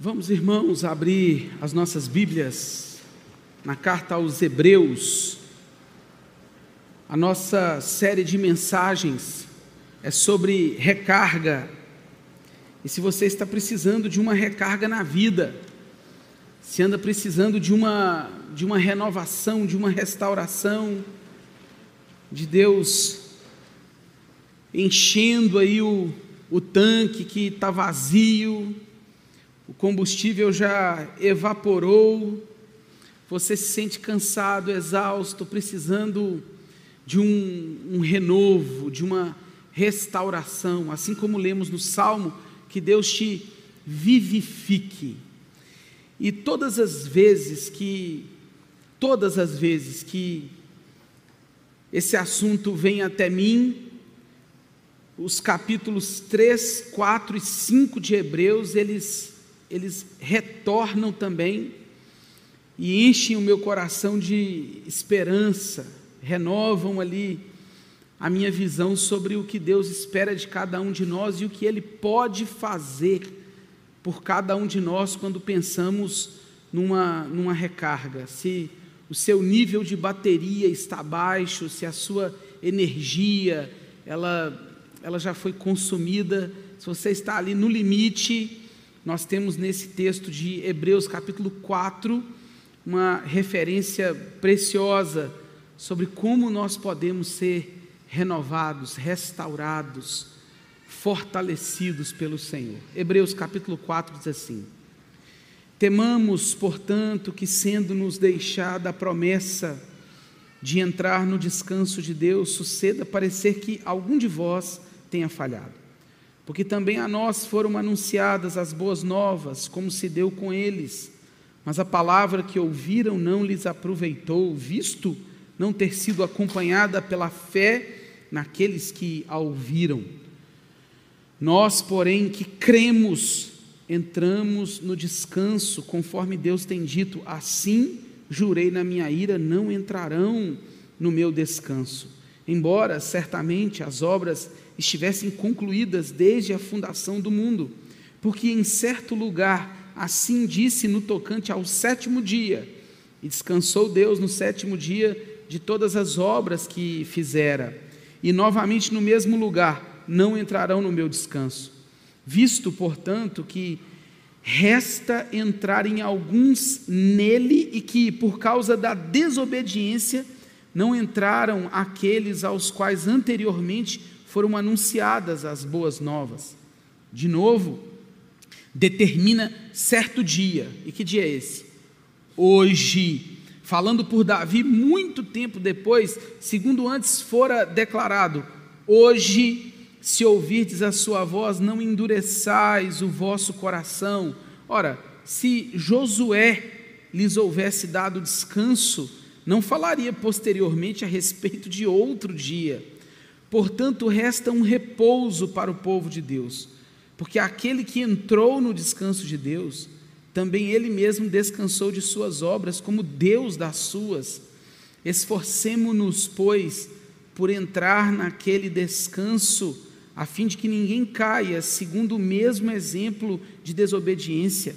Vamos, irmãos, abrir as nossas Bíblias na carta aos Hebreus. A nossa série de mensagens é sobre recarga. E se você está precisando de uma recarga na vida, se anda precisando de uma de uma renovação, de uma restauração, de Deus enchendo aí o, o tanque que está vazio, combustível já evaporou, você se sente cansado, exausto, precisando de um, um renovo, de uma restauração, assim como lemos no Salmo, que Deus te vivifique. E todas as vezes que, todas as vezes que esse assunto vem até mim, os capítulos 3, 4 e 5 de Hebreus, eles eles retornam também e enchem o meu coração de esperança, renovam ali a minha visão sobre o que Deus espera de cada um de nós e o que Ele pode fazer por cada um de nós quando pensamos numa, numa recarga. Se o seu nível de bateria está baixo, se a sua energia ela, ela já foi consumida, se você está ali no limite, nós temos nesse texto de Hebreus capítulo 4 uma referência preciosa sobre como nós podemos ser renovados, restaurados, fortalecidos pelo Senhor. Hebreus capítulo 4 diz assim: Temamos, portanto, que sendo-nos deixada a promessa de entrar no descanso de Deus, suceda parecer que algum de vós tenha falhado porque também a nós foram anunciadas as boas novas, como se deu com eles. Mas a palavra que ouviram não lhes aproveitou, visto não ter sido acompanhada pela fé naqueles que a ouviram. Nós, porém, que cremos, entramos no descanso, conforme Deus tem dito: assim jurei na minha ira, não entrarão no meu descanso. Embora certamente as obras estivessem concluídas desde a fundação do mundo, porque em certo lugar assim disse no tocante ao sétimo dia, e descansou Deus no sétimo dia de todas as obras que fizera, e novamente no mesmo lugar não entrarão no meu descanso. Visto, portanto, que resta entrar em alguns nele e que, por causa da desobediência, não entraram aqueles aos quais anteriormente foram anunciadas as boas novas. De novo, determina certo dia. E que dia é esse? Hoje. Falando por Davi muito tempo depois, segundo antes fora declarado: Hoje, se ouvirdes a sua voz, não endureçais o vosso coração. Ora, se Josué lhes houvesse dado descanso, não falaria posteriormente a respeito de outro dia Portanto, resta um repouso para o povo de Deus, porque aquele que entrou no descanso de Deus, também ele mesmo descansou de suas obras, como Deus das suas. Esforcemo-nos, pois, por entrar naquele descanso, a fim de que ninguém caia segundo o mesmo exemplo de desobediência,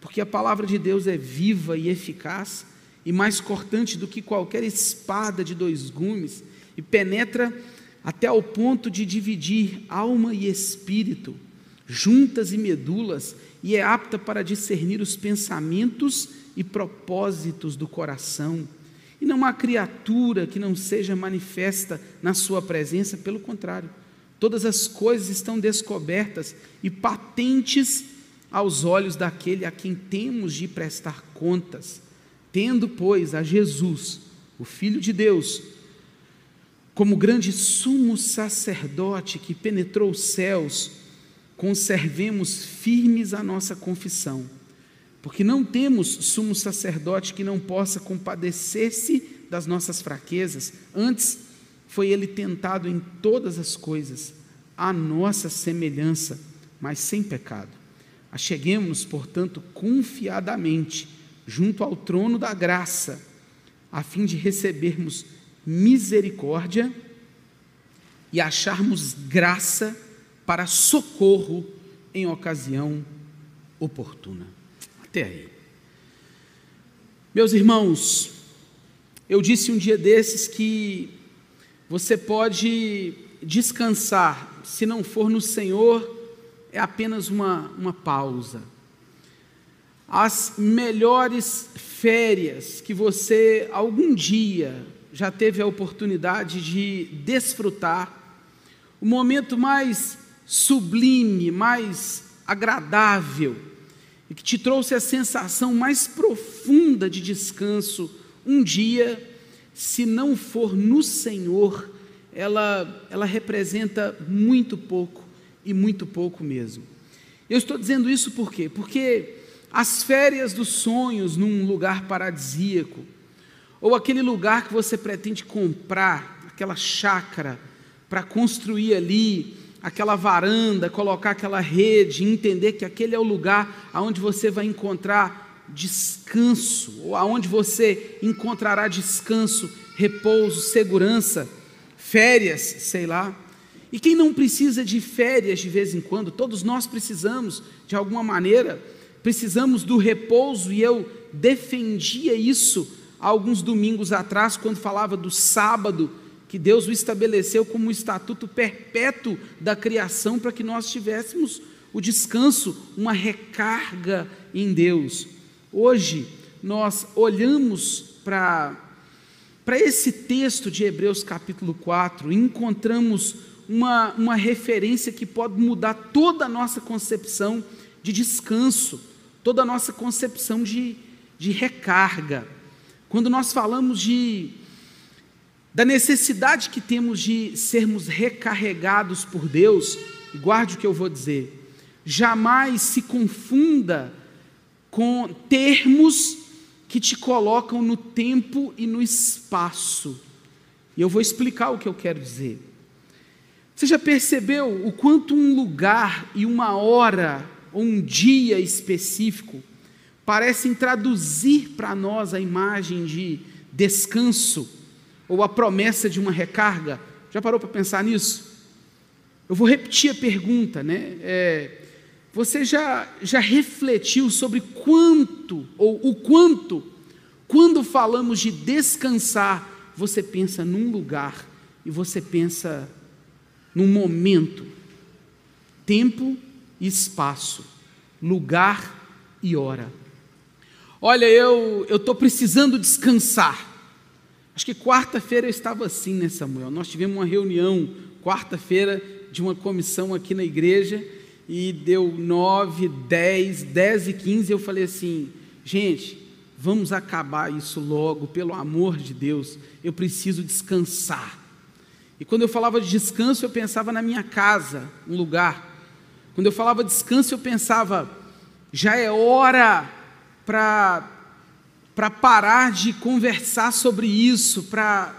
porque a palavra de Deus é viva e eficaz, e mais cortante do que qualquer espada de dois gumes, e penetra até ao ponto de dividir alma e espírito, juntas e medulas, e é apta para discernir os pensamentos e propósitos do coração. E não há criatura que não seja manifesta na sua presença, pelo contrário, todas as coisas estão descobertas e patentes aos olhos daquele a quem temos de prestar contas. Tendo, pois, a Jesus, o Filho de Deus, como grande sumo sacerdote que penetrou os céus, conservemos firmes a nossa confissão, porque não temos sumo sacerdote que não possa compadecer-se das nossas fraquezas, antes foi ele tentado em todas as coisas, à nossa semelhança, mas sem pecado. Acheguemos-nos, portanto, confiadamente junto ao trono da graça, a fim de recebermos misericórdia e acharmos graça para socorro em ocasião oportuna. Até aí. Meus irmãos, eu disse um dia desses que você pode descansar, se não for no Senhor, é apenas uma, uma pausa. As melhores férias que você algum dia já teve a oportunidade de desfrutar, o momento mais sublime, mais agradável, e que te trouxe a sensação mais profunda de descanso, um dia, se não for no Senhor, ela, ela representa muito pouco e muito pouco mesmo. Eu estou dizendo isso por quê? Porque as férias dos sonhos num lugar paradisíaco, ou aquele lugar que você pretende comprar, aquela chácara, para construir ali aquela varanda, colocar aquela rede, entender que aquele é o lugar aonde você vai encontrar descanso, ou aonde você encontrará descanso, repouso, segurança, férias, sei lá. E quem não precisa de férias de vez em quando? Todos nós precisamos, de alguma maneira, precisamos do repouso, e eu defendia isso alguns domingos atrás, quando falava do sábado, que Deus o estabeleceu como um estatuto perpétuo da criação para que nós tivéssemos o descanso, uma recarga em Deus. Hoje, nós olhamos para, para esse texto de Hebreus capítulo 4 e encontramos uma, uma referência que pode mudar toda a nossa concepção de descanso, toda a nossa concepção de, de recarga. Quando nós falamos de, da necessidade que temos de sermos recarregados por Deus, guarde o que eu vou dizer, jamais se confunda com termos que te colocam no tempo e no espaço. E eu vou explicar o que eu quero dizer. Você já percebeu o quanto um lugar e uma hora ou um dia específico parecem traduzir para nós a imagem de descanso ou a promessa de uma recarga? Já parou para pensar nisso? Eu vou repetir a pergunta, né? É, você já, já refletiu sobre quanto ou o quanto, quando falamos de descansar, você pensa num lugar e você pensa num momento, tempo e espaço, lugar e hora. Olha, eu estou precisando descansar. Acho que quarta-feira eu estava assim, né, Samuel? Nós tivemos uma reunião quarta-feira de uma comissão aqui na igreja e deu nove, dez, dez e quinze. Eu falei assim, gente, vamos acabar isso logo, pelo amor de Deus. Eu preciso descansar. E quando eu falava de descanso, eu pensava na minha casa, um lugar. Quando eu falava descanso, eu pensava, já é hora para parar de conversar sobre isso, para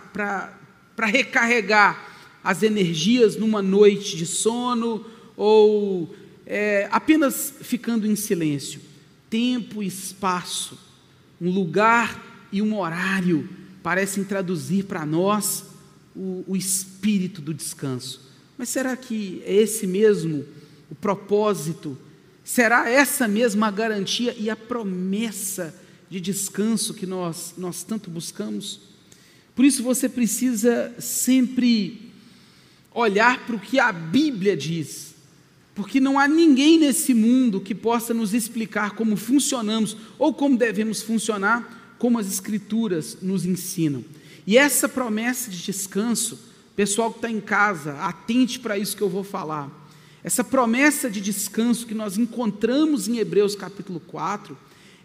recarregar as energias numa noite de sono ou é, apenas ficando em silêncio. Tempo e espaço, um lugar e um horário parecem traduzir para nós o, o espírito do descanso. Mas será que é esse mesmo o propósito? Será essa mesma a garantia e a promessa de descanso que nós, nós tanto buscamos? Por isso você precisa sempre olhar para o que a Bíblia diz, porque não há ninguém nesse mundo que possa nos explicar como funcionamos ou como devemos funcionar, como as Escrituras nos ensinam. E essa promessa de descanso, pessoal que está em casa, atente para isso que eu vou falar. Essa promessa de descanso que nós encontramos em Hebreus capítulo 4,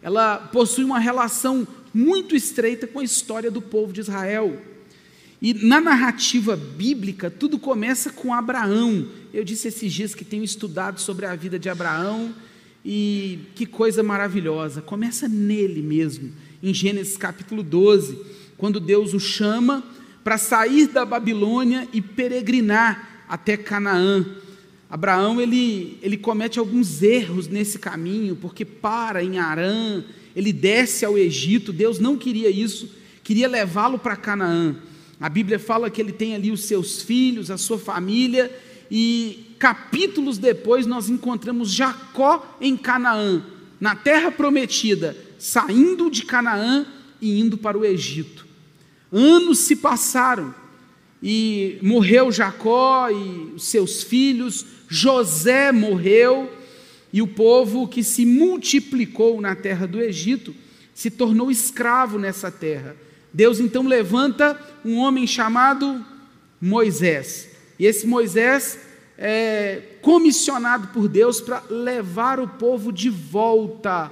ela possui uma relação muito estreita com a história do povo de Israel. E na narrativa bíblica, tudo começa com Abraão. Eu disse esses dias que tenho estudado sobre a vida de Abraão e que coisa maravilhosa. Começa nele mesmo, em Gênesis capítulo 12 quando Deus o chama para sair da Babilônia e peregrinar até Canaã. Abraão ele, ele comete alguns erros nesse caminho, porque para em Arã, ele desce ao Egito, Deus não queria isso, queria levá-lo para Canaã. A Bíblia fala que ele tem ali os seus filhos, a sua família, e capítulos depois nós encontramos Jacó em Canaã, na terra prometida, saindo de Canaã e indo para o Egito. Anos se passaram e morreu Jacó e os seus filhos, José morreu e o povo que se multiplicou na terra do Egito se tornou escravo nessa terra. Deus então levanta um homem chamado Moisés. E esse Moisés é comissionado por Deus para levar o povo de volta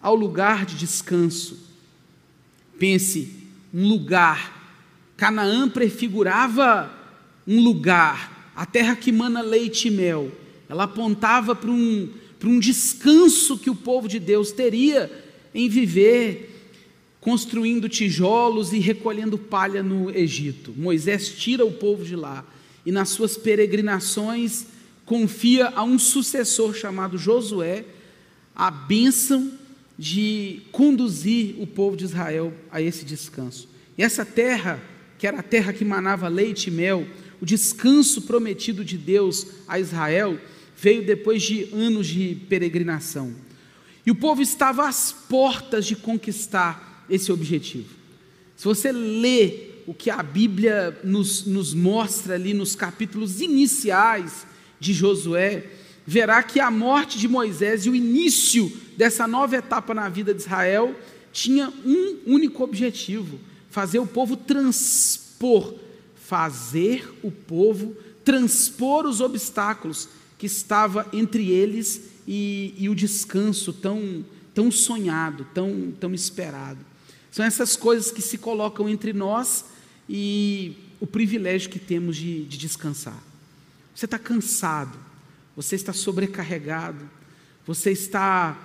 ao lugar de descanso. Pense, um lugar. Canaã prefigurava um lugar, a terra que mana leite e mel. Ela apontava para um, para um descanso que o povo de Deus teria em viver construindo tijolos e recolhendo palha no Egito. Moisés tira o povo de lá e nas suas peregrinações confia a um sucessor chamado Josué a bênção de conduzir o povo de Israel a esse descanso. E essa terra, que era a terra que manava leite e mel, o descanso prometido de Deus a Israel, veio depois de anos de peregrinação. E o povo estava às portas de conquistar esse objetivo. Se você lê o que a Bíblia nos, nos mostra ali nos capítulos iniciais de Josué, verá que a morte de Moisés e o início dessa nova etapa na vida de Israel tinha um único objetivo: fazer o povo transpor, fazer o povo transpor os obstáculos que estava entre eles e, e o descanso tão, tão sonhado, tão, tão esperado. São essas coisas que se colocam entre nós e o privilégio que temos de, de descansar. Você está cansado, você está sobrecarregado, você está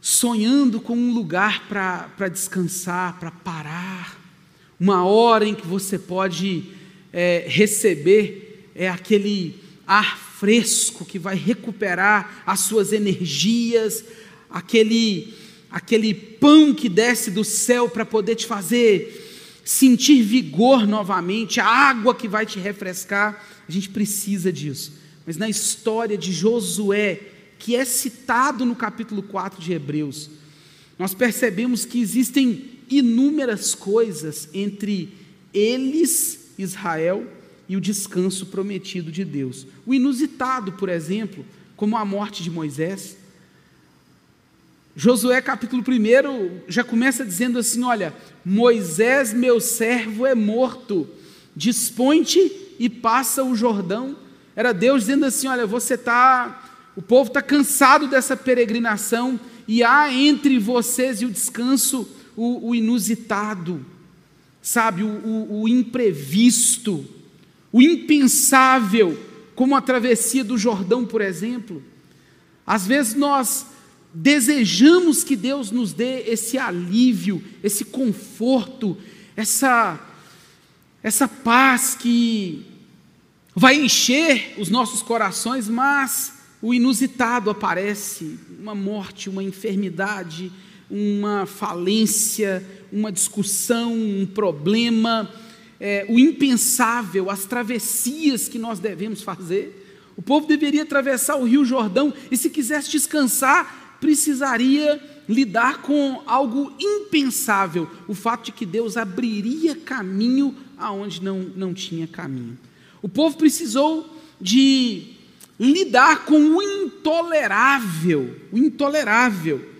sonhando com um lugar para descansar, para parar, uma hora em que você pode é, receber é aquele ar fresco que vai recuperar as suas energias, aquele, aquele pão que desce do céu para poder te fazer sentir vigor novamente, a água que vai te refrescar. A gente precisa disso. Mas na história de Josué, que é citado no capítulo 4 de Hebreus, nós percebemos que existem inúmeras coisas entre eles, Israel, e o descanso prometido de Deus. O inusitado, por exemplo, como a morte de Moisés. Josué capítulo 1 já começa dizendo assim: Olha, Moisés, meu servo, é morto, dispõe-te e passa o Jordão. Era Deus dizendo assim: Olha, você está, o povo está cansado dessa peregrinação, e há entre vocês e o descanso o, o inusitado, sabe, o, o, o imprevisto o impensável, como a travessia do Jordão, por exemplo. Às vezes nós desejamos que Deus nos dê esse alívio, esse conforto, essa essa paz que vai encher os nossos corações, mas o inusitado aparece, uma morte, uma enfermidade, uma falência, uma discussão, um problema, é, o impensável, as travessias que nós devemos fazer. O povo deveria atravessar o Rio Jordão e, se quisesse descansar, precisaria lidar com algo impensável: o fato de que Deus abriria caminho aonde não, não tinha caminho. O povo precisou de lidar com o intolerável, o intolerável.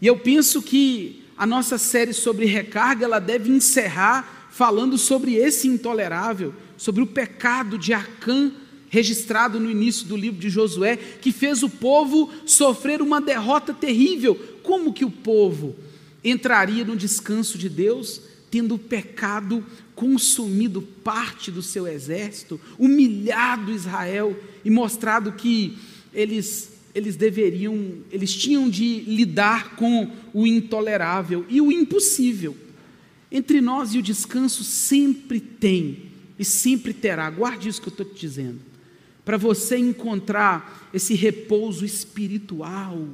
E eu penso que a nossa série sobre recarga ela deve encerrar falando sobre esse intolerável, sobre o pecado de Acã, registrado no início do livro de Josué, que fez o povo sofrer uma derrota terrível. Como que o povo entraria no descanso de Deus, tendo o pecado consumido parte do seu exército, humilhado Israel e mostrado que eles eles deveriam, eles tinham de lidar com o intolerável e o impossível. Entre nós e o descanso sempre tem e sempre terá, guarde isso que eu estou te dizendo, para você encontrar esse repouso espiritual.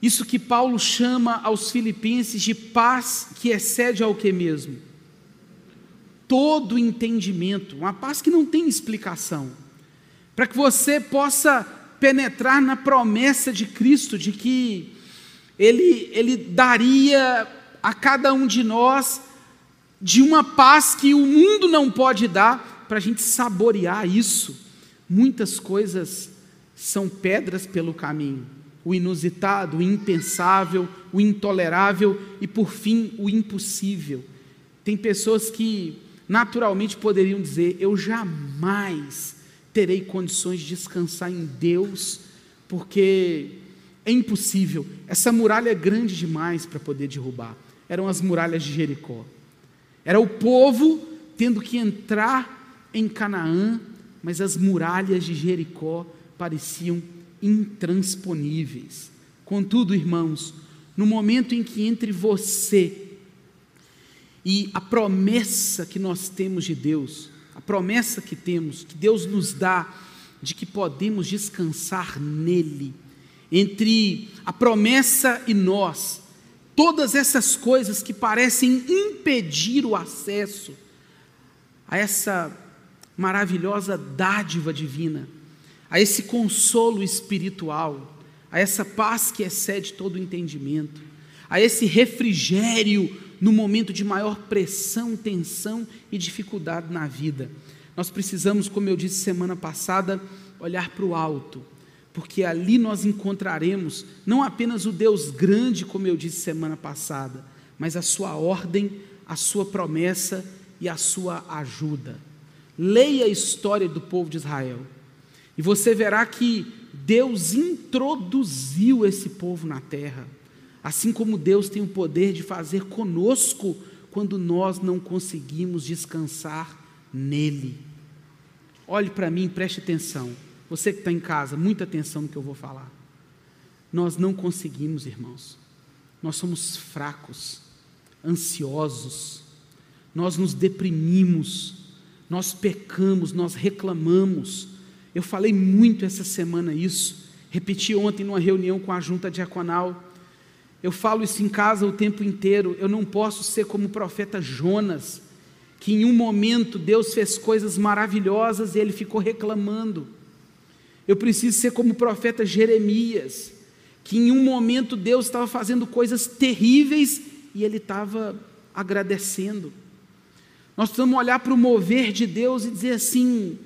Isso que Paulo chama aos filipenses de paz que excede ao que mesmo? Todo entendimento, uma paz que não tem explicação. para que você possa penetrar na promessa de Cristo de que ele, ele daria a cada um de nós de uma paz que o mundo não pode dar, para a gente saborear isso. Muitas coisas são pedras pelo caminho o inusitado, o impensável, o intolerável e, por fim, o impossível. Tem pessoas que naturalmente poderiam dizer: Eu jamais terei condições de descansar em Deus, porque é impossível. Essa muralha é grande demais para poder derrubar. Eram as muralhas de Jericó. Era o povo tendo que entrar em Canaã, mas as muralhas de Jericó pareciam intransponíveis. Contudo, irmãos, no momento em que entre você e a promessa que nós temos de Deus, a promessa que temos, que Deus nos dá, de que podemos descansar nele, entre a promessa e nós, todas essas coisas que parecem impedir o acesso a essa maravilhosa dádiva divina, a esse consolo espiritual, a essa paz que excede todo entendimento, a esse refrigério no momento de maior pressão, tensão e dificuldade na vida. Nós precisamos, como eu disse semana passada, olhar para o alto, porque ali nós encontraremos não apenas o Deus grande, como eu disse semana passada, mas a sua ordem, a sua promessa e a sua ajuda. Leia a história do povo de Israel. E você verá que Deus introduziu esse povo na terra, assim como Deus tem o poder de fazer conosco quando nós não conseguimos descansar nele. Olhe para mim, preste atenção. Você que está em casa, muita atenção no que eu vou falar. Nós não conseguimos, irmãos. Nós somos fracos, ansiosos, nós nos deprimimos, nós pecamos, nós reclamamos eu falei muito essa semana isso, repeti ontem numa reunião com a junta diaconal. Eu falo isso em casa o tempo inteiro. Eu não posso ser como o profeta Jonas, que em um momento Deus fez coisas maravilhosas e ele ficou reclamando. Eu preciso ser como o profeta Jeremias, que em um momento Deus estava fazendo coisas terríveis e ele estava agradecendo. Nós precisamos olhar para o mover de Deus e dizer assim: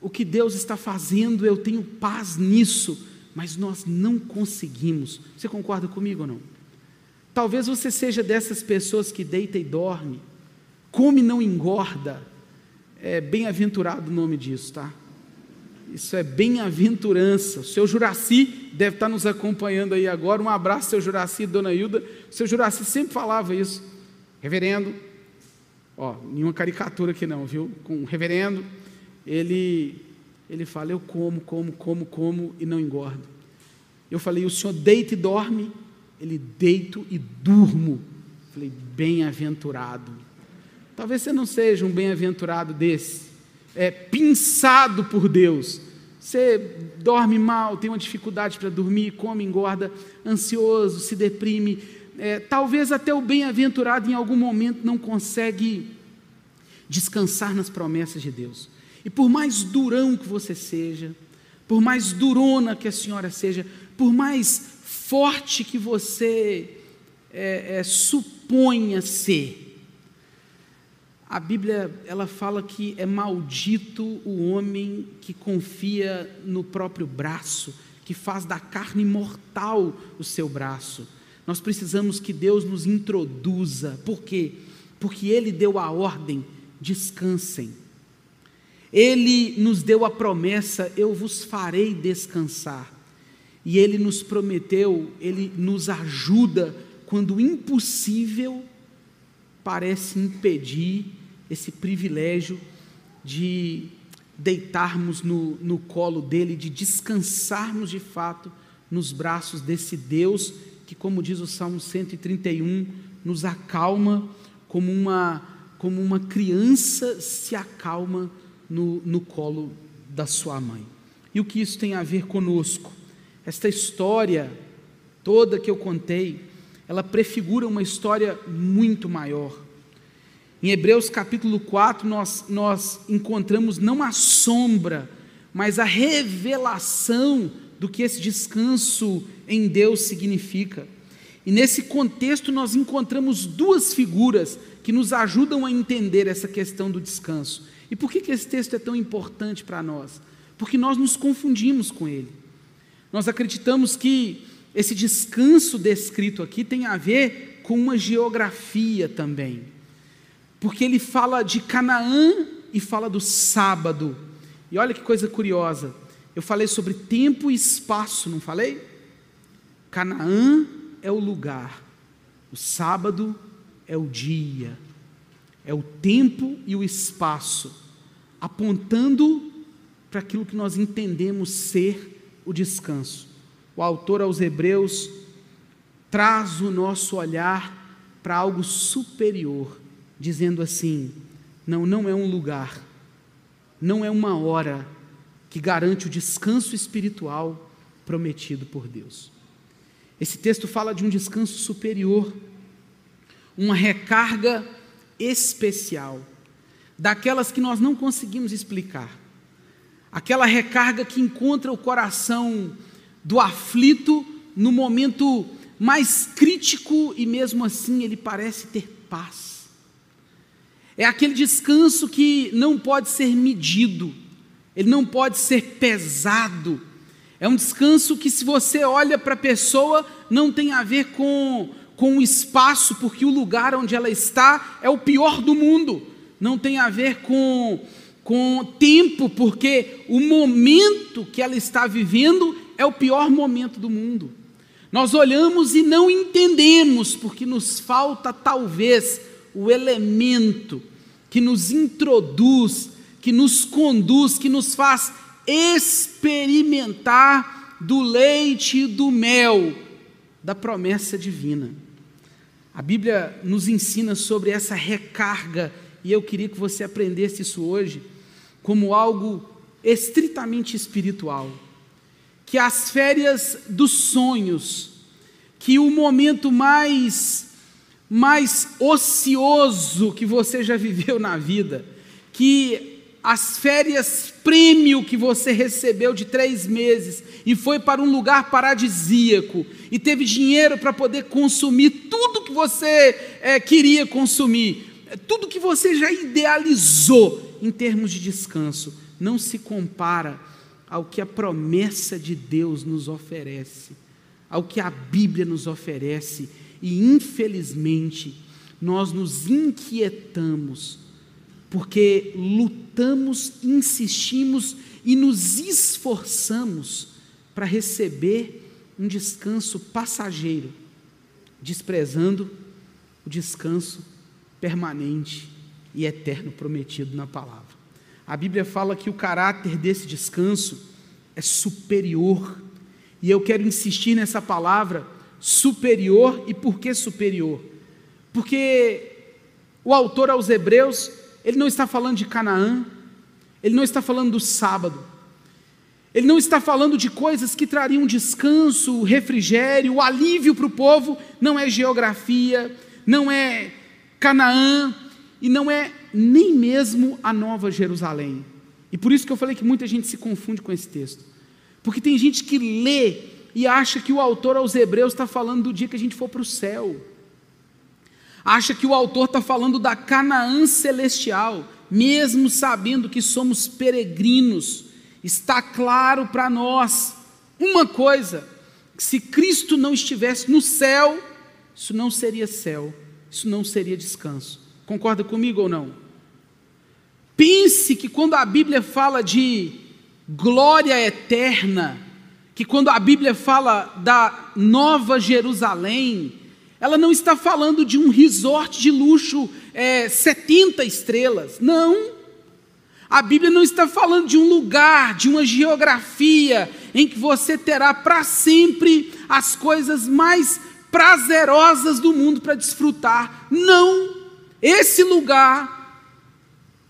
o que Deus está fazendo, eu tenho paz nisso, mas nós não conseguimos. Você concorda comigo ou não? Talvez você seja dessas pessoas que deita e dorme, come e não engorda. É bem-aventurado o nome disso, tá? Isso é bem-aventurança. O seu Juraci deve estar nos acompanhando aí agora. Um abraço, seu Juraci, dona Hilda. O seu Juraci sempre falava isso. Reverendo, ó, nenhuma caricatura aqui não, viu? Com reverendo, ele, ele fala: Eu como, como, como, como e não engordo. Eu falei: O senhor deita e dorme? Ele deito e durmo. falei: Bem-aventurado. Talvez você não seja um bem-aventurado desse, é pinçado por Deus. Você dorme mal, tem uma dificuldade para dormir, come, engorda, ansioso, se deprime. É, talvez até o bem-aventurado em algum momento não consegue descansar nas promessas de Deus. E por mais durão que você seja, por mais durona que a senhora seja, por mais forte que você é, é, suponha ser, a Bíblia ela fala que é maldito o homem que confia no próprio braço, que faz da carne mortal o seu braço. Nós precisamos que Deus nos introduza. Por quê? Porque Ele deu a ordem: descansem. Ele nos deu a promessa: eu vos farei descansar. E Ele nos prometeu, Ele nos ajuda quando impossível parece impedir esse privilégio de deitarmos no, no colo dele, de descansarmos de fato nos braços desse Deus que, como diz o Salmo 131, nos acalma como uma, como uma criança se acalma no, no colo da sua mãe. E o que isso tem a ver conosco? Esta história toda que eu contei, ela prefigura uma história muito maior. Em Hebreus capítulo 4, nós, nós encontramos não a sombra, mas a revelação do que esse descanso em Deus significa. E nesse contexto nós encontramos duas figuras que nos ajudam a entender essa questão do descanso. E por que, que esse texto é tão importante para nós? Porque nós nos confundimos com ele. Nós acreditamos que esse descanso descrito aqui tem a ver com uma geografia também. Porque ele fala de Canaã e fala do sábado. E olha que coisa curiosa. Eu falei sobre tempo e espaço, não falei? Canaã é o lugar, o sábado é o dia, é o tempo e o espaço, apontando para aquilo que nós entendemos ser o descanso. O autor aos Hebreus traz o nosso olhar para algo superior, dizendo assim: não, não é um lugar, não é uma hora que garante o descanso espiritual prometido por Deus. Esse texto fala de um descanso superior, uma recarga especial, daquelas que nós não conseguimos explicar. Aquela recarga que encontra o coração do aflito no momento mais crítico e mesmo assim ele parece ter paz. É aquele descanso que não pode ser medido, ele não pode ser pesado, é um descanso que, se você olha para a pessoa, não tem a ver com, com o espaço, porque o lugar onde ela está é o pior do mundo. Não tem a ver com, com tempo, porque o momento que ela está vivendo é o pior momento do mundo. Nós olhamos e não entendemos, porque nos falta talvez o elemento que nos introduz, que nos conduz, que nos faz experimentar do leite e do mel da promessa divina. A Bíblia nos ensina sobre essa recarga, e eu queria que você aprendesse isso hoje, como algo estritamente espiritual. Que as férias dos sonhos, que o momento mais mais ocioso que você já viveu na vida, que as férias prêmio que você recebeu de três meses e foi para um lugar paradisíaco e teve dinheiro para poder consumir tudo que você é, queria consumir, tudo que você já idealizou em termos de descanso, não se compara ao que a promessa de Deus nos oferece, ao que a Bíblia nos oferece, e infelizmente nós nos inquietamos porque lutamos, insistimos e nos esforçamos para receber um descanso passageiro, desprezando o descanso permanente e eterno prometido na palavra. A Bíblia fala que o caráter desse descanso é superior, e eu quero insistir nessa palavra superior, e por que superior? Porque o autor aos Hebreus ele não está falando de Canaã, ele não está falando do sábado, ele não está falando de coisas que trariam descanso, refrigério, alívio para o povo, não é geografia, não é Canaã e não é nem mesmo a Nova Jerusalém. E por isso que eu falei que muita gente se confunde com esse texto. Porque tem gente que lê e acha que o autor aos Hebreus está falando do dia que a gente for para o céu acha que o autor está falando da Canaã celestial, mesmo sabendo que somos peregrinos. Está claro para nós uma coisa: se Cristo não estivesse no céu, isso não seria céu, isso não seria descanso. Concorda comigo ou não? Pense que quando a Bíblia fala de glória eterna, que quando a Bíblia fala da nova Jerusalém, ela não está falando de um resort de luxo é, 70 estrelas. Não. A Bíblia não está falando de um lugar, de uma geografia em que você terá para sempre as coisas mais prazerosas do mundo para desfrutar. Não. Esse lugar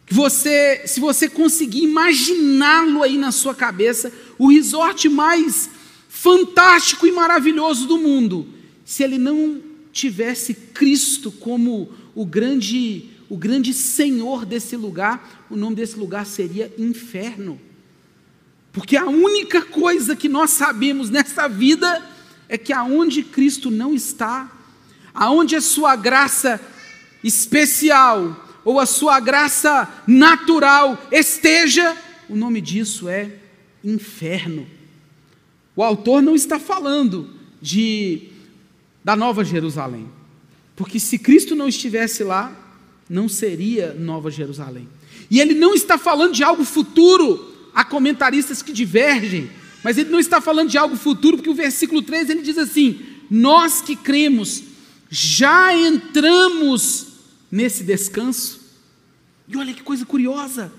que você, se você conseguir imaginá-lo aí na sua cabeça, o resort mais fantástico e maravilhoso do mundo, se ele não tivesse Cristo como o grande, o grande Senhor desse lugar, o nome desse lugar seria inferno. Porque a única coisa que nós sabemos nessa vida é que aonde Cristo não está, aonde a sua graça especial ou a sua graça natural esteja, o nome disso é inferno. O autor não está falando de da Nova Jerusalém. Porque se Cristo não estivesse lá, não seria Nova Jerusalém. E ele não está falando de algo futuro. Há comentaristas que divergem, mas ele não está falando de algo futuro, porque o versículo 3 ele diz assim: Nós que cremos já entramos nesse descanso. E olha que coisa curiosa.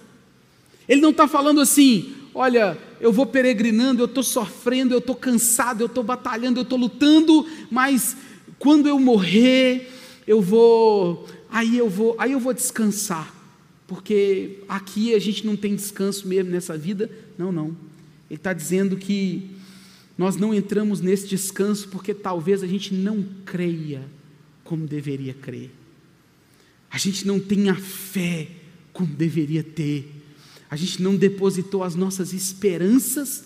Ele não está falando assim, olha, eu vou peregrinando, eu estou sofrendo, eu estou cansado, eu estou batalhando, eu estou lutando, mas quando eu morrer, eu vou, aí eu vou, aí eu vou descansar, porque aqui a gente não tem descanso mesmo nessa vida. Não, não. Ele está dizendo que nós não entramos nesse descanso porque talvez a gente não creia como deveria crer. A gente não tenha fé como deveria ter. A gente não depositou as nossas esperanças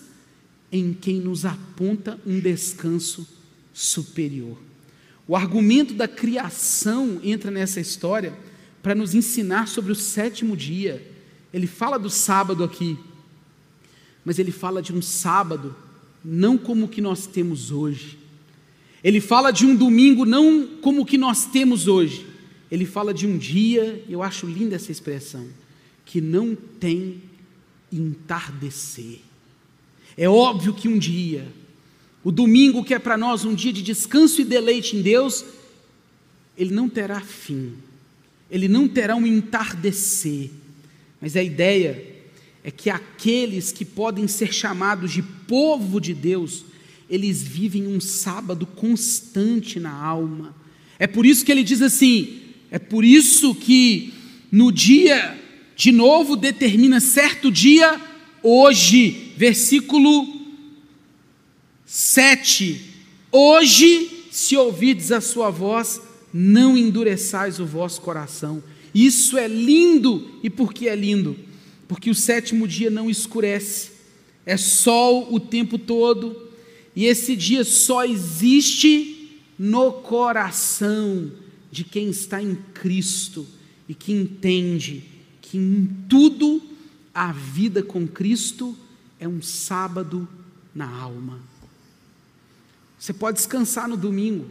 em quem nos aponta um descanso superior. O argumento da criação entra nessa história para nos ensinar sobre o sétimo dia. Ele fala do sábado aqui, mas ele fala de um sábado não como o que nós temos hoje. Ele fala de um domingo não como o que nós temos hoje. Ele fala de um dia, eu acho linda essa expressão, que não tem entardecer. É óbvio que um dia, o domingo que é para nós um dia de descanso e deleite em Deus, ele não terá fim, ele não terá um entardecer, mas a ideia é que aqueles que podem ser chamados de povo de Deus, eles vivem um sábado constante na alma. É por isso que ele diz assim: é por isso que no dia, de novo, determina certo dia, hoje, versículo 7. Hoje, se ouvides a sua voz, não endureçais o vosso coração. Isso é lindo, e por que é lindo? Porque o sétimo dia não escurece, é sol o tempo todo, e esse dia só existe no coração de quem está em Cristo e que entende que em tudo a vida com Cristo é um sábado na alma. Você pode descansar no domingo,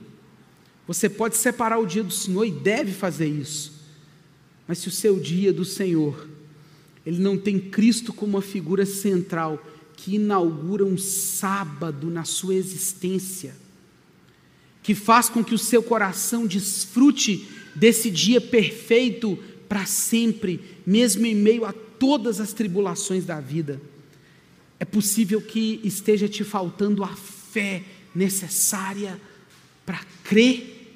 você pode separar o dia do Senhor e deve fazer isso, mas se o seu dia do Senhor, ele não tem Cristo como uma figura central que inaugura um sábado na sua existência, que faz com que o seu coração desfrute desse dia perfeito para sempre, mesmo em meio a todas as tribulações da vida. É possível que esteja te faltando a fé necessária para crer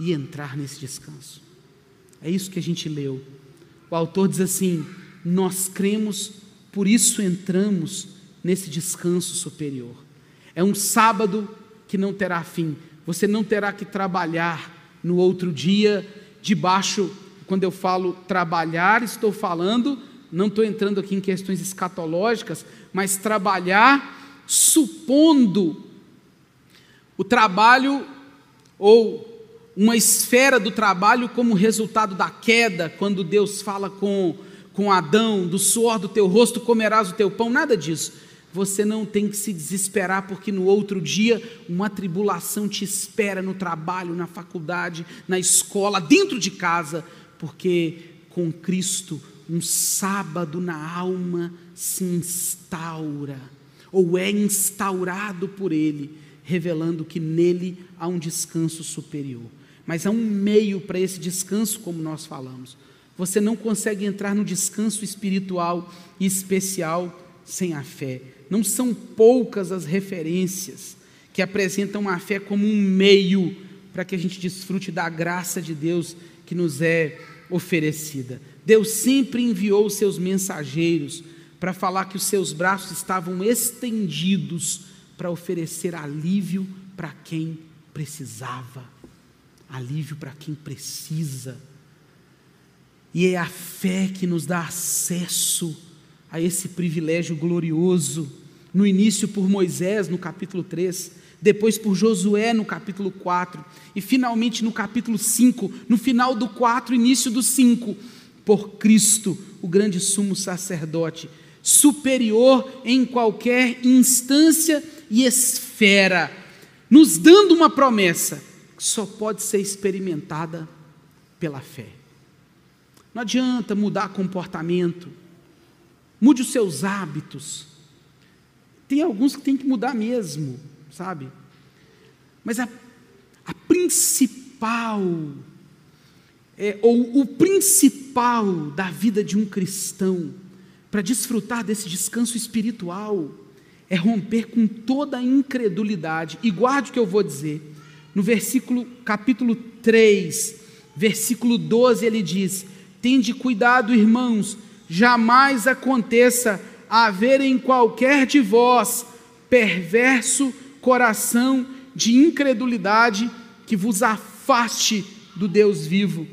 e entrar nesse descanso. É isso que a gente leu. O autor diz assim: Nós cremos, por isso entramos nesse descanso superior. É um sábado que não terá fim. Você não terá que trabalhar no outro dia, debaixo, quando eu falo trabalhar, estou falando, não estou entrando aqui em questões escatológicas, mas trabalhar supondo o trabalho ou uma esfera do trabalho como resultado da queda, quando Deus fala com, com Adão, do suor do teu rosto comerás o teu pão, nada disso. Você não tem que se desesperar, porque no outro dia uma tribulação te espera no trabalho, na faculdade, na escola, dentro de casa, porque com Cristo um sábado na alma se instaura, ou é instaurado por Ele, revelando que nele há um descanso superior. Mas há um meio para esse descanso, como nós falamos. Você não consegue entrar no descanso espiritual e especial sem a fé. Não são poucas as referências que apresentam a fé como um meio para que a gente desfrute da graça de Deus que nos é oferecida. Deus sempre enviou os seus mensageiros para falar que os seus braços estavam estendidos para oferecer alívio para quem precisava, alívio para quem precisa. E é a fé que nos dá acesso a esse privilégio glorioso, no início por Moisés, no capítulo 3, depois por Josué, no capítulo 4, e finalmente no capítulo 5, no final do 4, início do 5, por Cristo, o grande sumo sacerdote, superior em qualquer instância e esfera, nos dando uma promessa que só pode ser experimentada pela fé. Não adianta mudar comportamento, mude os seus hábitos. Tem alguns que tem que mudar mesmo, sabe? Mas a, a principal, é, ou o principal da vida de um cristão, para desfrutar desse descanso espiritual, é romper com toda a incredulidade. E guarde o que eu vou dizer. No versículo, capítulo 3, versículo 12, ele diz: Tende cuidado, irmãos, jamais aconteça haver em qualquer de vós perverso coração de incredulidade que vos afaste do Deus vivo.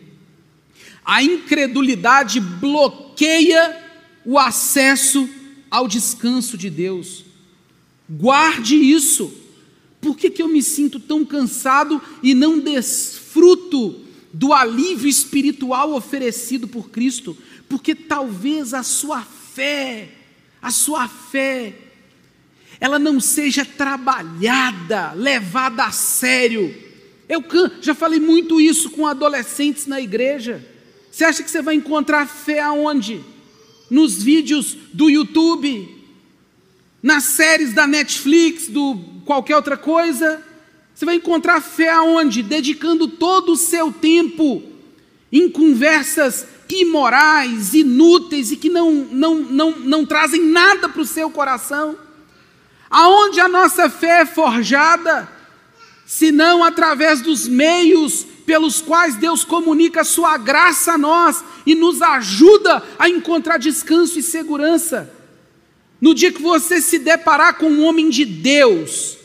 A incredulidade bloqueia o acesso ao descanso de Deus. Guarde isso. Por que, que eu me sinto tão cansado e não desfruto do alívio espiritual oferecido por Cristo? Porque talvez a sua fé, a sua fé, ela não seja trabalhada, levada a sério. Eu já falei muito isso com adolescentes na igreja. Você acha que você vai encontrar fé aonde? nos vídeos do YouTube, nas séries da Netflix, do qualquer outra coisa. Você vai encontrar fé aonde? Dedicando todo o seu tempo em conversas imorais, inúteis e que não, não, não, não trazem nada para o seu coração. Aonde a nossa fé é forjada? Se não através dos meios pelos quais Deus comunica a sua graça a nós e nos ajuda a encontrar descanso e segurança. No dia que você se deparar com um homem de Deus,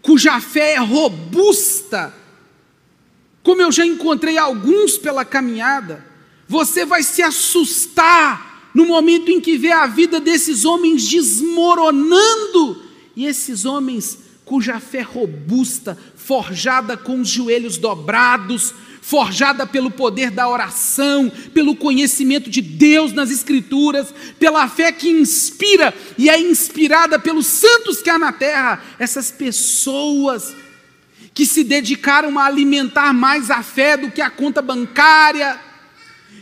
cuja fé é robusta, como eu já encontrei alguns pela caminhada, você vai se assustar no momento em que vê a vida desses homens desmoronando e esses homens cuja fé robusta, forjada com os joelhos dobrados, forjada pelo poder da oração, pelo conhecimento de Deus nas Escrituras, pela fé que inspira e é inspirada pelos santos que há na terra, essas pessoas que se dedicaram a alimentar mais a fé do que a conta bancária,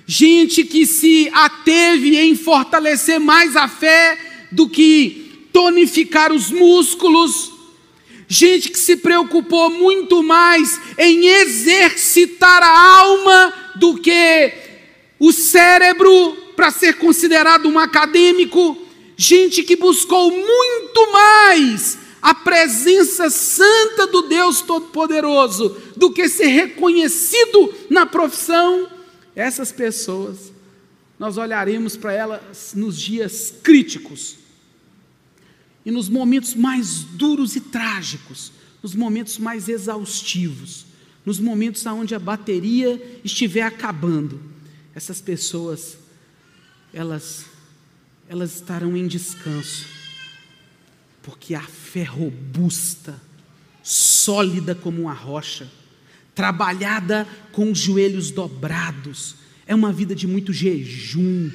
gente que se ateve em fortalecer mais a fé do que tonificar os músculos, gente que se preocupou muito mais em exercitar a alma do que o cérebro para ser considerado um acadêmico, gente que buscou muito mais a presença santa do Deus Todo-Poderoso do que ser reconhecido na profissão, essas pessoas, nós olharemos para elas nos dias críticos e nos momentos mais duros e trágicos, nos momentos mais exaustivos, nos momentos onde a bateria estiver acabando, essas pessoas, elas, elas estarão em descanso, porque a fé robusta, sólida como uma rocha, trabalhada com os joelhos dobrados, é uma vida de muito jejum,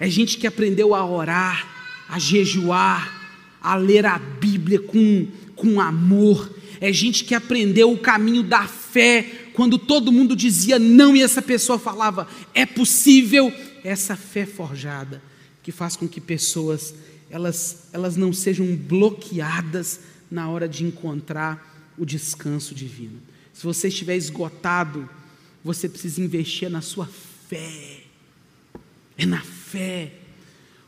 é gente que aprendeu a orar, a jejuar, a ler a Bíblia com, com amor. É gente que aprendeu o caminho da fé quando todo mundo dizia não e essa pessoa falava é possível. Essa fé forjada que faz com que pessoas elas, elas não sejam bloqueadas na hora de encontrar o descanso divino. Se você estiver esgotado, você precisa investir na sua fé. É na fé.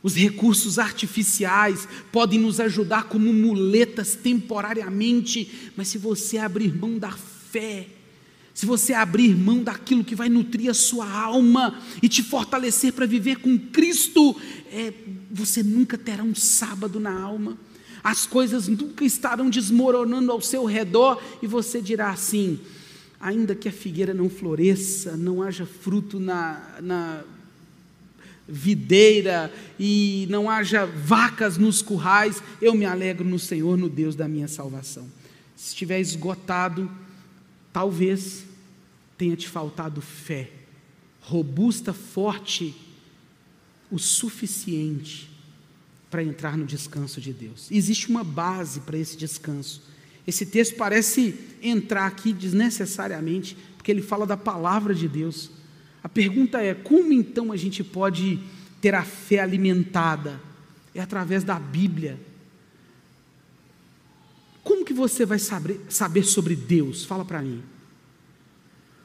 Os recursos artificiais podem nos ajudar como muletas temporariamente, mas se você abrir mão da fé, se você abrir mão daquilo que vai nutrir a sua alma e te fortalecer para viver com Cristo, é, você nunca terá um sábado na alma, as coisas nunca estarão desmoronando ao seu redor e você dirá assim: ainda que a figueira não floresça, não haja fruto na, na videira e não haja vacas nos currais, eu me alegro no Senhor, no Deus da minha salvação. Se estiver esgotado, talvez tenha te faltado fé, robusta, forte, o suficiente para entrar no descanso de Deus. Existe uma base para esse descanso. Esse texto parece entrar aqui desnecessariamente, porque ele fala da palavra de Deus. A pergunta é: como então a gente pode ter a fé alimentada? É através da Bíblia. Como que você vai saber, saber sobre Deus? Fala para mim.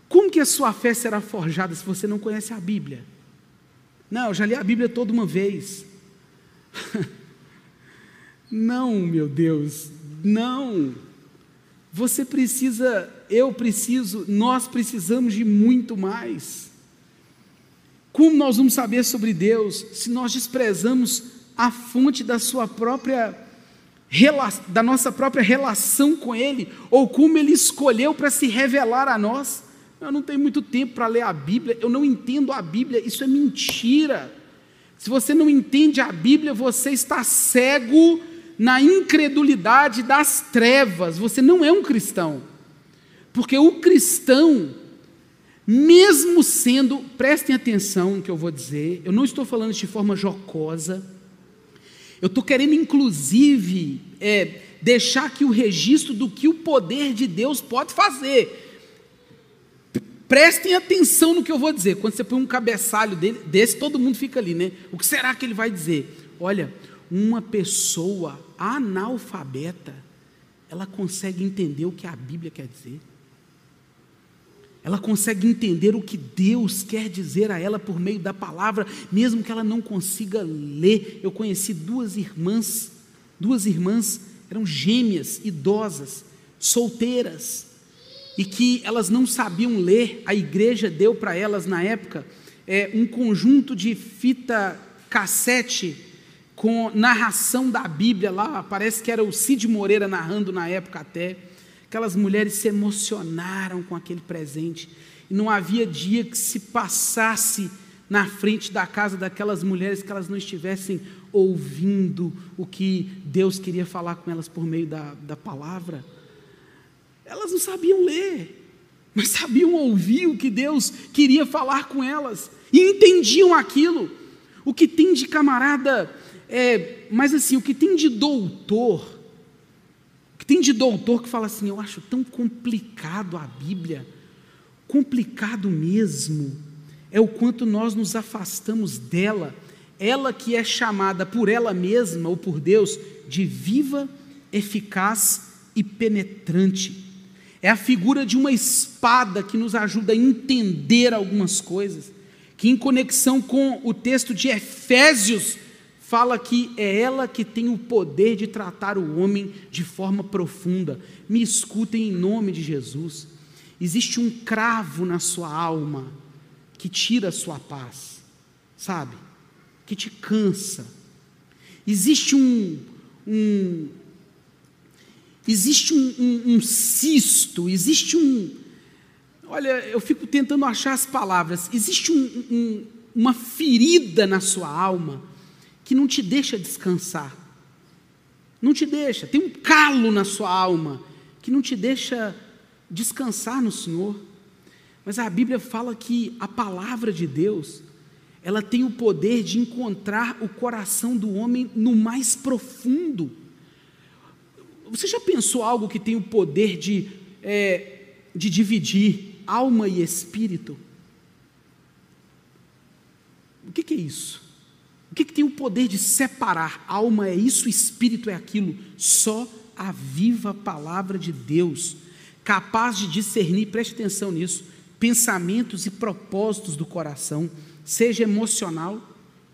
Como que a sua fé será forjada se você não conhece a Bíblia? Não, eu já li a Bíblia toda uma vez. não, meu Deus, não. Você precisa, eu preciso, nós precisamos de muito mais. Como nós vamos saber sobre Deus se nós desprezamos a fonte da sua própria da nossa própria relação com Ele, ou como Ele escolheu para se revelar a nós? Eu não tenho muito tempo para ler a Bíblia, eu não entendo a Bíblia, isso é mentira. Se você não entende a Bíblia, você está cego na incredulidade das trevas, você não é um cristão. Porque o cristão, mesmo sendo, prestem atenção no que eu vou dizer, eu não estou falando de forma jocosa, eu estou querendo, inclusive, é, deixar aqui o registro do que o poder de Deus pode fazer. Prestem atenção no que eu vou dizer. Quando você põe um cabeçalho dele, desse, todo mundo fica ali, né? O que será que ele vai dizer? Olha, uma pessoa analfabeta, ela consegue entender o que a Bíblia quer dizer ela consegue entender o que Deus quer dizer a ela por meio da palavra, mesmo que ela não consiga ler. Eu conheci duas irmãs, duas irmãs, eram gêmeas, idosas, solteiras, e que elas não sabiam ler. A igreja deu para elas, na época, é, um conjunto de fita cassete com narração da Bíblia lá, parece que era o Cid Moreira narrando na época até. Aquelas mulheres se emocionaram com aquele presente. E não havia dia que se passasse na frente da casa daquelas mulheres que elas não estivessem ouvindo o que Deus queria falar com elas por meio da, da palavra. Elas não sabiam ler, mas sabiam ouvir o que Deus queria falar com elas e entendiam aquilo. O que tem de camarada, é, mas assim, o que tem de doutor, tem de doutor que fala assim: eu acho tão complicado a Bíblia, complicado mesmo, é o quanto nós nos afastamos dela, ela que é chamada por ela mesma ou por Deus de viva, eficaz e penetrante. É a figura de uma espada que nos ajuda a entender algumas coisas, que em conexão com o texto de Efésios fala que é ela que tem o poder de tratar o homem de forma profunda. Me escutem em nome de Jesus. Existe um cravo na sua alma que tira a sua paz, sabe? Que te cansa. Existe um, um existe um, um, um cisto, existe um. Olha, eu fico tentando achar as palavras. Existe um, uma ferida na sua alma que não te deixa descansar. Não te deixa, tem um calo na sua alma que não te deixa descansar no Senhor. Mas a Bíblia fala que a palavra de Deus, ela tem o poder de encontrar o coração do homem no mais profundo. Você já pensou algo que tem o poder de, é, de dividir alma e espírito? O que, que é isso? O que, que tem o poder de separar? Alma é isso, espírito é aquilo. Só a viva palavra de Deus, capaz de discernir, preste atenção nisso, pensamentos e propósitos do coração, seja emocional,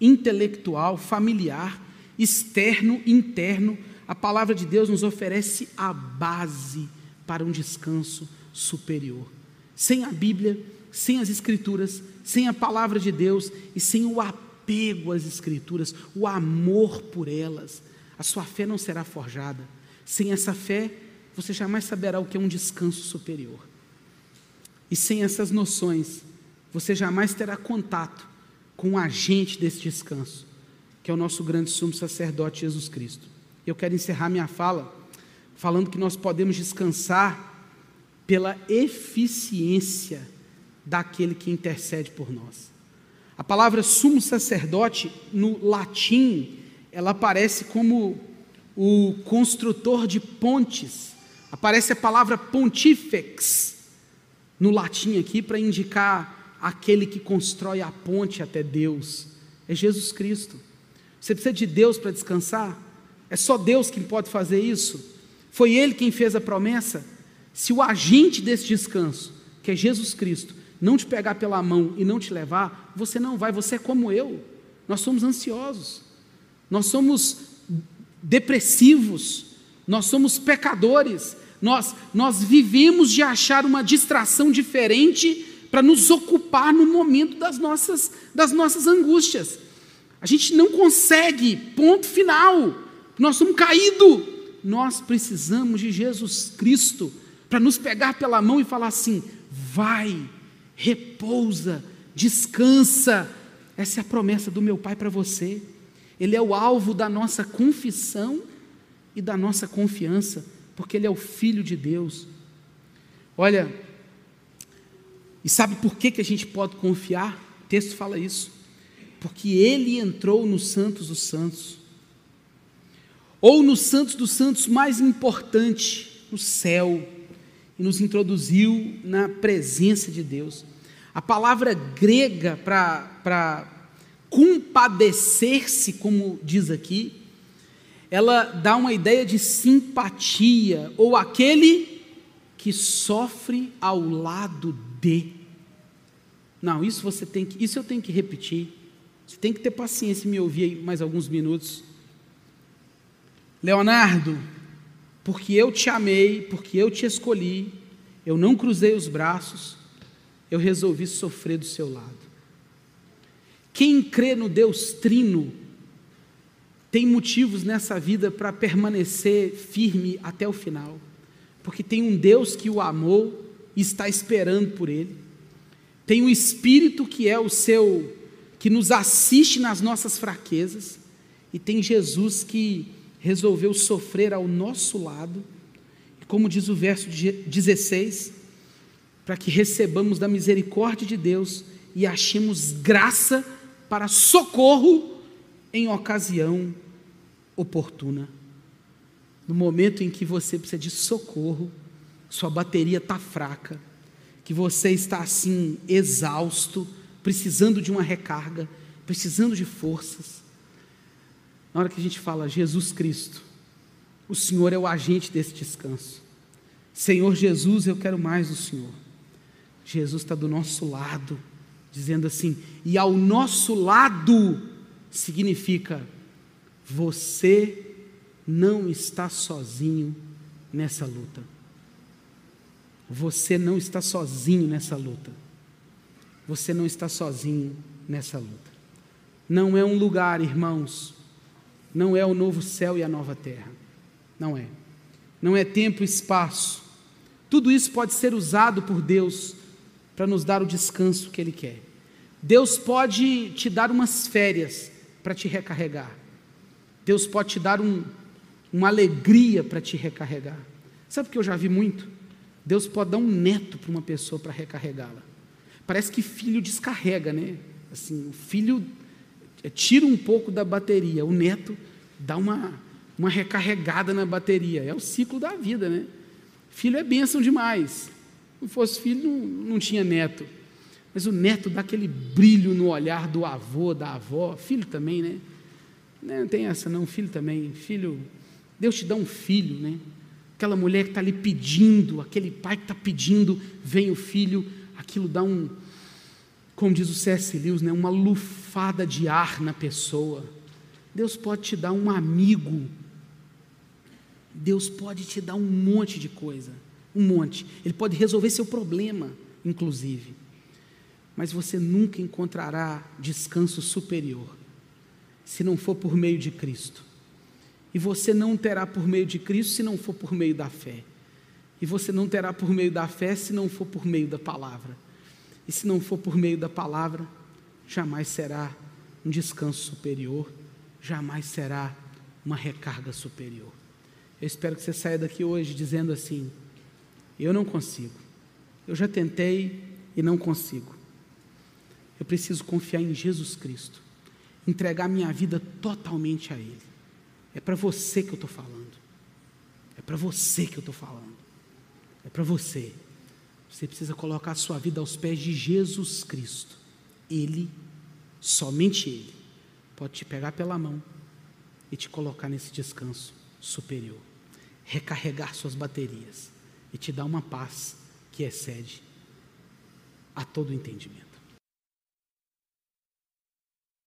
intelectual, familiar, externo, interno. A palavra de Deus nos oferece a base para um descanso superior. Sem a Bíblia, sem as Escrituras, sem a palavra de Deus e sem o apego às Escrituras, o amor por elas, a sua fé não será forjada. Sem essa fé, você jamais saberá o que é um descanso superior. E sem essas noções, você jamais terá contato com o agente desse descanso, que é o nosso grande sumo sacerdote Jesus Cristo. Eu quero encerrar minha fala falando que nós podemos descansar pela eficiência daquele que intercede por nós. A palavra sumo sacerdote, no latim, ela aparece como o construtor de pontes. Aparece a palavra pontifex no latim aqui para indicar aquele que constrói a ponte até Deus. É Jesus Cristo. Você precisa de Deus para descansar? É só Deus quem pode fazer isso? Foi Ele quem fez a promessa? Se o agente desse descanso, que é Jesus Cristo, não te pegar pela mão e não te levar, você não vai, você é como eu. Nós somos ansiosos, nós somos depressivos, nós somos pecadores, nós, nós vivemos de achar uma distração diferente para nos ocupar no momento das nossas, das nossas angústias. A gente não consegue, ponto final, nós somos caídos. Nós precisamos de Jesus Cristo para nos pegar pela mão e falar assim: vai, repousa, descansa. Essa é a promessa do meu Pai para você. Ele é o alvo da nossa confissão e da nossa confiança, porque Ele é o Filho de Deus. Olha, e sabe por que, que a gente pode confiar? O texto fala isso. Porque Ele entrou nos Santos dos Santos, ou nos Santos dos Santos mais importante, no céu e nos introduziu na presença de Deus. A palavra grega para compadecer-se, como diz aqui, ela dá uma ideia de simpatia, ou aquele que sofre ao lado de. Não, isso você tem que, isso eu tenho que repetir. Você tem que ter paciência e me ouvir mais alguns minutos. Leonardo, porque eu te amei, porque eu te escolhi, eu não cruzei os braços, eu resolvi sofrer do seu lado. Quem crê no Deus Trino tem motivos nessa vida para permanecer firme até o final, porque tem um Deus que o amou e está esperando por ele. Tem o Espírito que é o seu, que nos assiste nas nossas fraquezas, e tem Jesus que resolveu sofrer ao nosso lado, como diz o verso 16, para que recebamos da misericórdia de Deus e achemos graça para socorro em ocasião oportuna. No momento em que você precisa de socorro, sua bateria está fraca, que você está assim exausto, precisando de uma recarga, precisando de forças, na hora que a gente fala Jesus Cristo, o Senhor é o agente desse descanso. Senhor Jesus, eu quero mais do Senhor. Jesus está do nosso lado, dizendo assim, e ao nosso lado significa você não está sozinho nessa luta. Você não está sozinho nessa luta. Você não está sozinho nessa luta. Não é um lugar, irmãos, não é o novo céu e a nova terra. Não é. Não é tempo e espaço. Tudo isso pode ser usado por Deus para nos dar o descanso que Ele quer. Deus pode te dar umas férias para te recarregar. Deus pode te dar um, uma alegria para te recarregar. Sabe o que eu já vi muito? Deus pode dar um neto para uma pessoa para recarregá-la. Parece que filho descarrega, né? Assim, o filho tira um pouco da bateria, o neto dá uma, uma recarregada na bateria. É o ciclo da vida, né? Filho é bênção demais. Não fosse filho, não, não tinha neto. Mas o neto dá aquele brilho no olhar do avô, da avó. Filho também, né? Não tem essa, não. Filho também. Filho, Deus te dá um filho, né? Aquela mulher que está ali pedindo, aquele pai que está pedindo, vem o filho, aquilo dá um, como diz o C.S. Lewis, né, uma lufada de ar na pessoa. Deus pode te dar um amigo. Deus pode te dar um monte de coisa, um monte. Ele pode resolver seu problema, inclusive. Mas você nunca encontrará descanso superior se não for por meio de Cristo. E você não terá por meio de Cristo se não for por meio da fé. E você não terá por meio da fé se não for por meio da palavra. E se não for por meio da palavra, jamais será um descanso superior, jamais será uma recarga superior. Eu espero que você saia daqui hoje dizendo assim: eu não consigo, eu já tentei e não consigo. Eu preciso confiar em Jesus Cristo, entregar minha vida totalmente a Ele. É para você que eu estou falando, é para você que eu estou falando, é para você. Você precisa colocar a sua vida aos pés de Jesus Cristo. Ele, somente Ele, pode te pegar pela mão e te colocar nesse descanso superior, recarregar suas baterias e te dar uma paz que excede a todo entendimento.